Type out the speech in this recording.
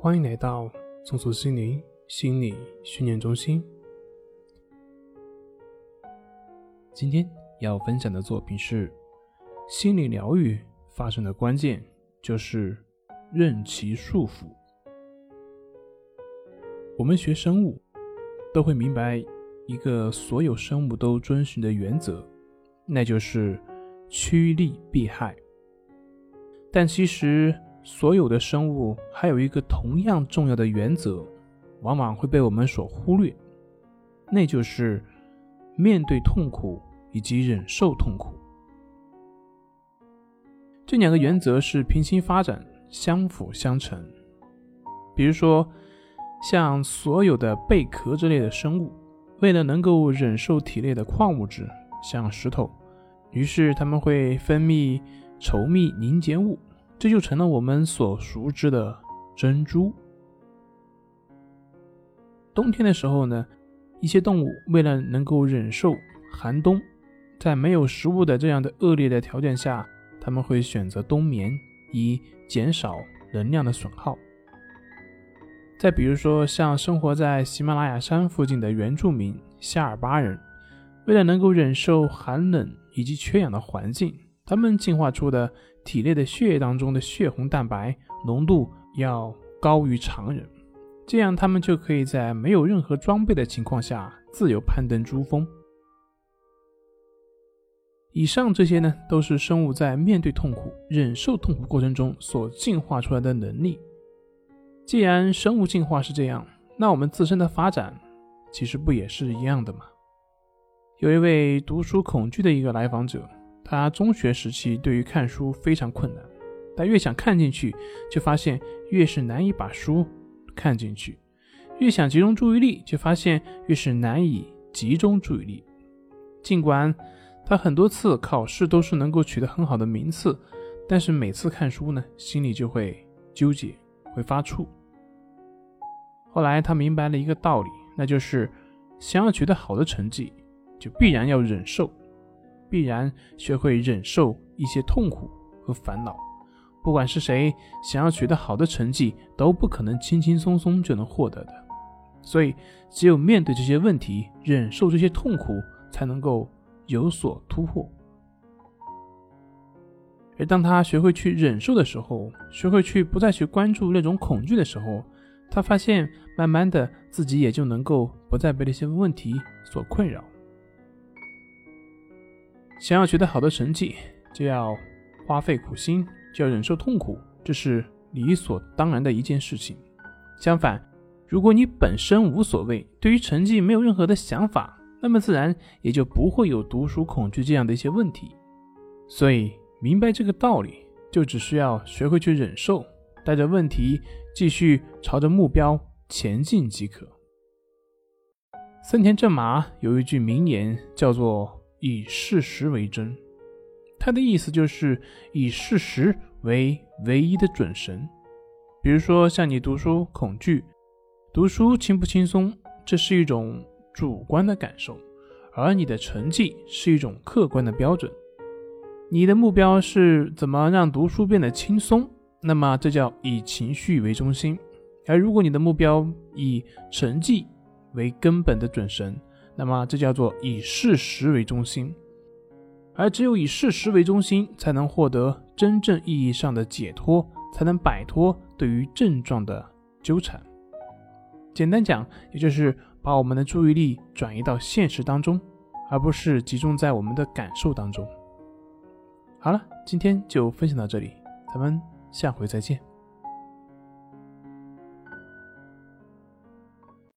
欢迎来到松鼠心灵心理训练中心。今天要分享的作品是：心理疗愈发生的关键就是任其束缚。我们学生物都会明白一个所有生物都遵循的原则，那就是趋利避害。但其实，所有的生物还有一个同样重要的原则，往往会被我们所忽略，那就是面对痛苦以及忍受痛苦。这两个原则是平行发展、相辅相成。比如说，像所有的贝壳之类的生物，为了能够忍受体内的矿物质，像石头，于是它们会分泌稠密凝结物。这就成了我们所熟知的珍珠。冬天的时候呢，一些动物为了能够忍受寒冬，在没有食物的这样的恶劣的条件下，他们会选择冬眠，以减少能量的损耗。再比如说，像生活在喜马拉雅山附近的原住民夏尔巴人，为了能够忍受寒冷以及缺氧的环境。他们进化出的体内的血液当中的血红蛋白浓度要高于常人，这样他们就可以在没有任何装备的情况下自由攀登珠峰。以上这些呢，都是生物在面对痛苦、忍受痛苦过程中所进化出来的能力。既然生物进化是这样，那我们自身的发展其实不也是一样的吗？有一位读书恐惧的一个来访者。他中学时期对于看书非常困难，他越想看进去，就发现越是难以把书看进去；越想集中注意力，就发现越是难以集中注意力。尽管他很多次考试都是能够取得很好的名次，但是每次看书呢，心里就会纠结，会发怵。后来他明白了一个道理，那就是想要取得好的成绩，就必然要忍受。必然学会忍受一些痛苦和烦恼。不管是谁想要取得好的成绩，都不可能轻轻松松就能获得的。所以，只有面对这些问题，忍受这些痛苦，才能够有所突破。而当他学会去忍受的时候，学会去不再去关注那种恐惧的时候，他发现，慢慢的自己也就能够不再被那些问题所困扰。想要取得好的成绩，就要花费苦心，就要忍受痛苦，这是理所当然的一件事情。相反，如果你本身无所谓，对于成绩没有任何的想法，那么自然也就不会有读书恐惧这样的一些问题。所以，明白这个道理，就只需要学会去忍受，带着问题继续朝着目标前进即可。森田正马有一句名言，叫做。以事实为真，他的意思就是以事实为唯一的准绳。比如说，像你读书恐惧，读书轻不轻松，这是一种主观的感受，而你的成绩是一种客观的标准。你的目标是怎么让读书变得轻松，那么这叫以情绪为中心。而如果你的目标以成绩为根本的准绳，那么，这叫做以事实为中心，而只有以事实为中心，才能获得真正意义上的解脱，才能摆脱对于症状的纠缠。简单讲，也就是把我们的注意力转移到现实当中，而不是集中在我们的感受当中。好了，今天就分享到这里，咱们下回再见。